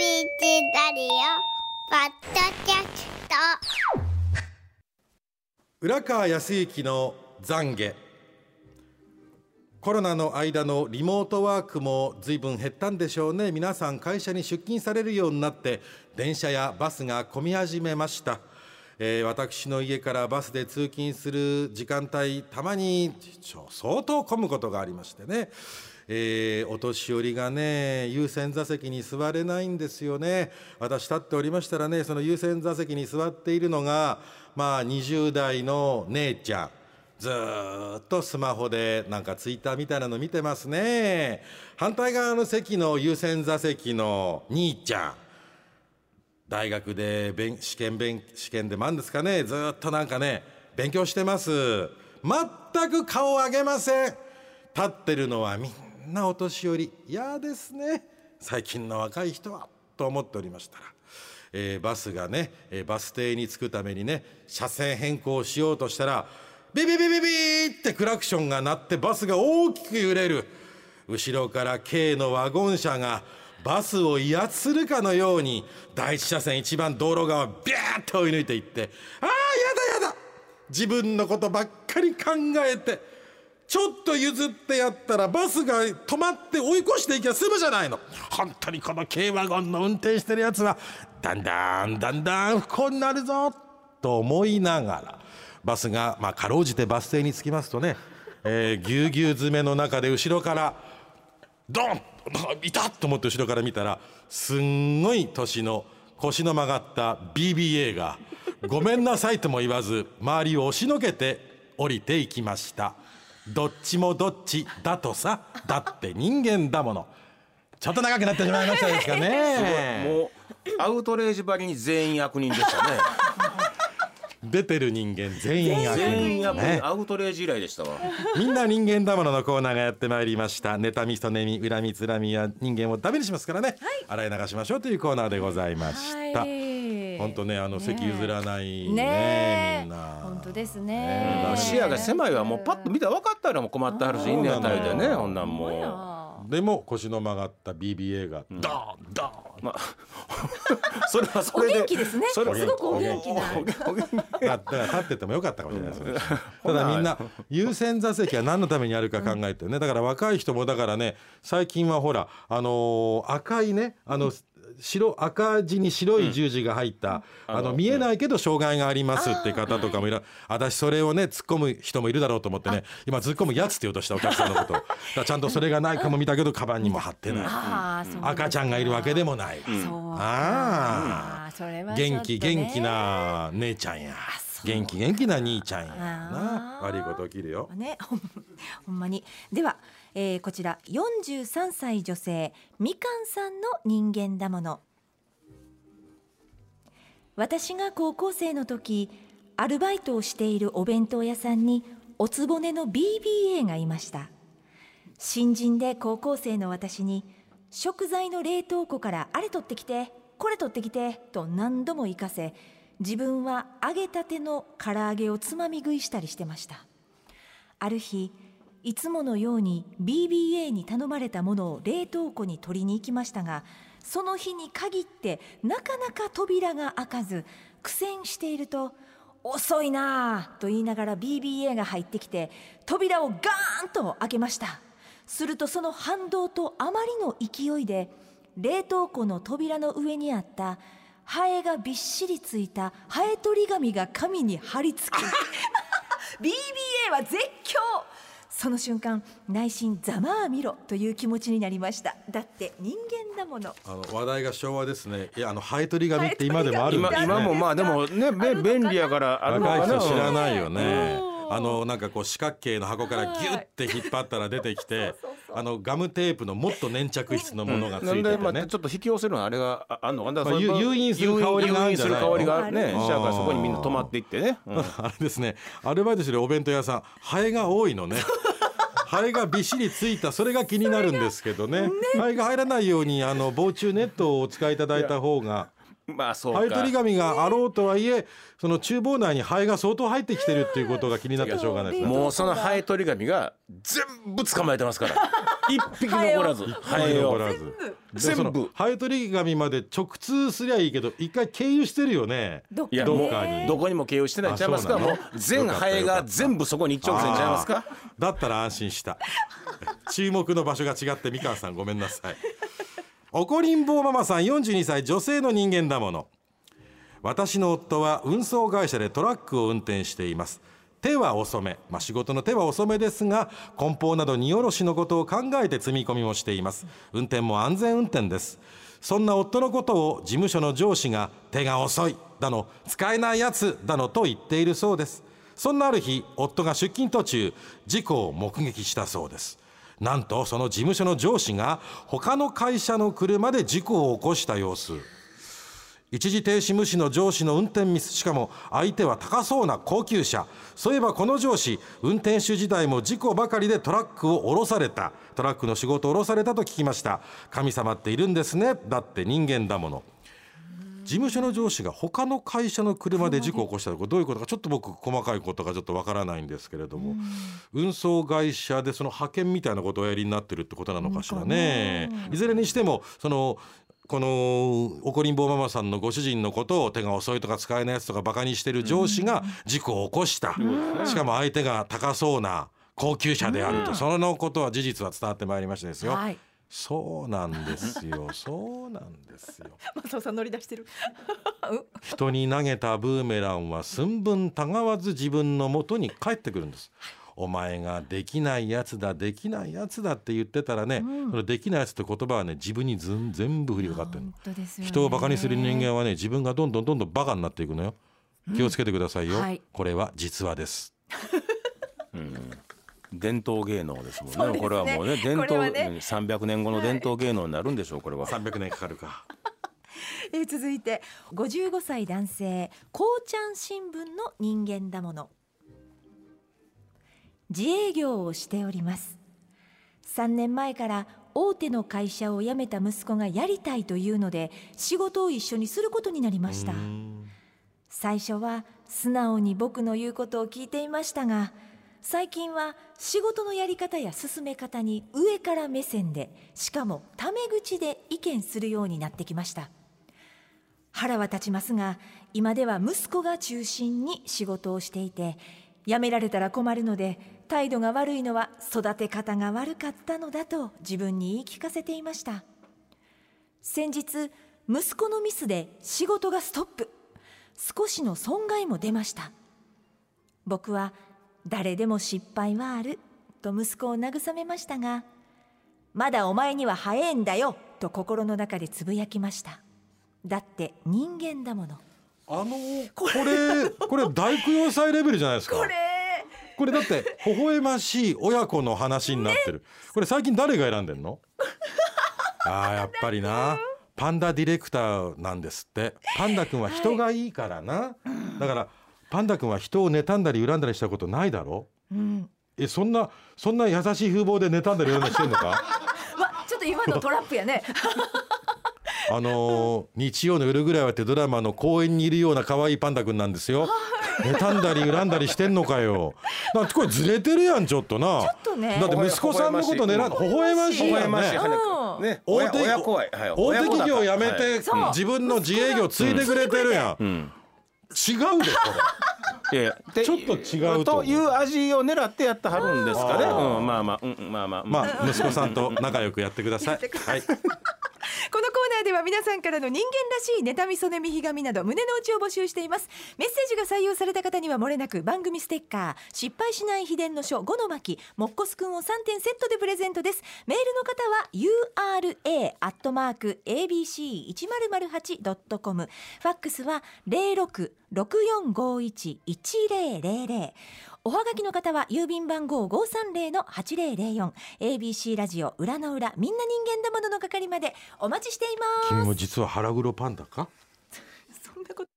チラリオポッドキャスト。浦川康之の懺悔。コロナの間のリモートワークも随分減ったんでしょうね。皆さん会社に出勤されるようになって電車やバスが混み始めました、えー私の家からバスで通勤する時間帯たまに相当混むことがありましてね。えーお年寄りがね優先座席に座れないんですよね。私立っておりましたらねその優先座席に座っているのがまあ20代の姉ちゃん。ずっとスマホでなんかツイッターみたいなの見てますね。反対側の席の優先座席の兄ちゃん。大学で試験勉試験でもあるんですかね。ずっとなんかね勉強してます。全く顔を上げません。立ってるのはみんななお年寄り嫌ですね。最近の若い人はと思っておりましたら、えーバスがね、えーバス停に着くためにね車線変更しようとしたらビビビビビってクラクションが鳴ってバスが大きく揺れる。後ろから K のワゴン車がバスを威圧するかのように第一車線一番道路側をビャーッと追い抜いていってああやだやだ。自分のことばっかり考えてちょっと譲ってやったらバスが止まって追い越していきゃ済むじゃないの。本当にこの軽ワゴンの運転してるやつはだんだんだんだん不幸になるぞと思いながら。バスがまあかろうじてバス停に着きますとね、えーぎゅうぎゅう詰めの中で後ろからドンいたと思って後ろから見たらすんごい年の腰の曲がった BBA がごめんなさいとも言わず周りを押しのけて降りていきました。どっちもどっちだとさだって人間だもの。ちょっと長くなってしまいましたですかね。もうアウトレイジばりに全員悪人でしたね。出てる人間全員悪人。全員悪人、ね。アウトレイジ以来でしたわ。みんな人間だもののコーナーがやってまいりました。妬み嫉み恨みつらみや人間をダメにしますからね、洗い流しましょうというコーナーでございました、はい。本当ねあの席譲らないねな。本当ですね。ねえ。視野が狭いわ。もうパッと見たら分かったらもう困ってはるしいいんねやったらでねほんなんもう。もでも腰の曲がった BBA が。ドーンドーン。まあ それはそおれで。元気ですね。すそれごくお元気な。お元お元気。だだから立っててもよかったかもしれないですね。ただみんな優先座席は何のためにあるか考えてね。だから若い人もだからね最近はほらあのー赤いねあの白赤字に白い十字が入った、あの見えないけど障害がありますって方とかもいる私それをね突っ込む人もいるだろうと思ってね今突っ込むやつって言おうとしたお客さんのこと。だちゃんとそれがないかも見たけどカバンにも貼ってない。赤ちゃんがいるわけでもない、ああ元気元気な姉ちゃんや。元気元気な兄ちゃんやな。悪いこと起きるよ。ねほんまに。では、えーこちら43歳女性みかんさんの人間だもの。私が高校生の時アルバイトをしているお弁当屋さんにおつぼねの BBA がいました。新人で高校生の私に食材の冷凍庫からあれ取ってきてこれ取ってきてと何度も行かせ自分は揚げたての唐揚げをつまみ食いしたりしてました。ある日いつものように BBA に頼まれたものを冷凍庫に取りに行きましたがその日に限ってなかなか扉が開かず苦戦していると「遅いなあ」と言いながら BBA が入ってきて扉をガーンと開けました。するとその反動とあまりの勢いで冷凍庫の扉の上にあったハエがびっしりついたハエ取り紙が紙に貼り付き BBA は絶叫。その瞬間内心ざまあみろという気持ちになりました。だって人間だもの。あの話題が昭和ですね。いやあのハエ取り紙って今でもあるんですね。今今もまあでもねべ便利やからあるのかな若い人知らないよね。うんあのなんかこう四角形の箱からギュッて引っ張ったら出てきて あのガムテープのもっと粘着質のものがついてなんでまあてねちょっと引き寄せるのはあれがああんのかな。まあ誘引する香りがあるんじゃない誘引する香りがね。あしやからそこにみんな止まっていってね、うん。あれですね。アルバイトしてるお弁当屋さんハエが多いのね ハエがびっしりついたそれが気になるんですけどね。ハエが入らないようにあの防虫ネットをお使いいただいた方が まあそうか。ハエ取り紙があろうとはいえその厨房内にハエが相当入ってきてるっていうことが気になってしょうがないですね。もうそのハエ取り紙が全部捕まえてますから。一匹残らず。ハエを残らず。で全部。ハエ取り紙まで直通すりゃいいけど一回経由してるよね。どっかに。どこにも経由してないんちゃいますか？もう全ハエが全部そこに一直線ちゃいますか？だったら安心した。注目の場所が違ってみかんさんごめんなさいおこりんぼうママさん42歳女性の人間だもの。私の夫は運送会社でトラックを運転しています。手は遅め、まあ、仕事の手は遅めですが梱包など荷下ろしのことを考えて積み込みもしています。運転も安全運転です。そんな夫のことを事務所の上司が手が遅いだの使えないやつだのと言っているそうです。そんなある日夫が出勤途中事故を目撃したそうです。なんとその事務所の上司が他の会社の車で事故を起こした様子。一時停止無視の上司の運転ミスしかも相手は高そうな高級車。そういえばこの上司運転手時代も事故ばかりでトラックを降ろされた。トラックの仕事を降ろされたと聞きました。神様っているんですね。だって人間だもの。事務所の上司が他の会社の車で事故を起こしたこれどういうことかちょっと僕細かいことがちょっとわからないんですけれども、運送会社でその派遣みたいなことをおやりになってるってことなのかしらね。いずれにしてもそのこのおこりんぼうママさんのご主人のことを手が遅いとか使えないやつとかバカにしてる上司が事故を起こした、しかも相手が高そうな高級車であると、そのことは事実は伝わってまいりましてですよ、はいそうなんですよ そうなんですよ松尾さん乗り出してる 人に投げたブーメランは寸分たがわず自分の元に帰ってくるんです。お前ができないやつだできないやつだって言ってたらね、そのできないやつって言葉はね自分にずん全部降りかかってるの。ね人をバカにする人間はね自分がどんどんどんどんバカになっていくのよ。気をつけてくださいよ。はいこれは実話です。伝統芸能ですもんね。これはもうね伝これは統、ね300年後の伝統芸能になるんでしょう これは、300年かかるか。えー続いて55歳男性こうちゃん新聞の人間だもの。自営業をしております。3年前から大手の会社を辞めた息子がやりたいというので仕事を一緒にすることになりました。最初は素直に僕の言うことを聞いていましたが最近は仕事のやり方や進め方に上から目線でしかもタメ口で意見するようになってきました。腹は立ちますが今では息子が中心に仕事をしていて辞められたら困るので態度が悪いのは育て方が悪かったのだと自分に言い聞かせていました。先日息子のミスで仕事がストップ。少しの損害も出ました。僕は誰でも失敗はあると息子を慰めましたがまだお前には早えんだよと心の中でつぶやきました。だって人間だもの。あのこれ。これ大供養祭レベルじゃないですか。これ。これだって微笑ましい親子の話になってる、これ最近誰が選んでんの？あーやっぱりな。パンダディレクターなんですって。パンダ君は人がいいからな、だからパンダ君は人を妬んだり恨んだりしたことないだろ？うん。えそんなそんな優しい風貌で妬んだり恨んだりしてんのか？わ ちょっと今のトラップやね。あのー日曜の夜ぐらいはってドラマの公園にいるような可愛いパンダ君なんですよ。妬んだり恨んだりしてんのかよ。なんてこれずれてるやんちょっとな。ちょっとね。だって息子さんのこと狙う微笑ましいやん微笑ましいねうんね大手企業辞めて自分の自営業継いでくれてるやん、ん違うでこ いやいやでちょっと違うという味を狙ってやってはるんですかね、まあまあ、うん、まあまあ、れまあ息子さんと仲良くやってください。はいでは皆さんからの人間らしい妬み曽根みひがみなど胸の内を募集しています。メッセージが採用された方にはもれなく番組ステッカー失敗しない秘伝の書5の巻もっこすくんを3点セットでプレゼントです。メールの方は ura アットマーク abc1008.com ファックスは0664511000おはがきの方は郵便番号530-8004 ABC ラジオ裏の裏みんな人間だものの係までお待ちしています。君も実は腹黒パンダか？そんなこと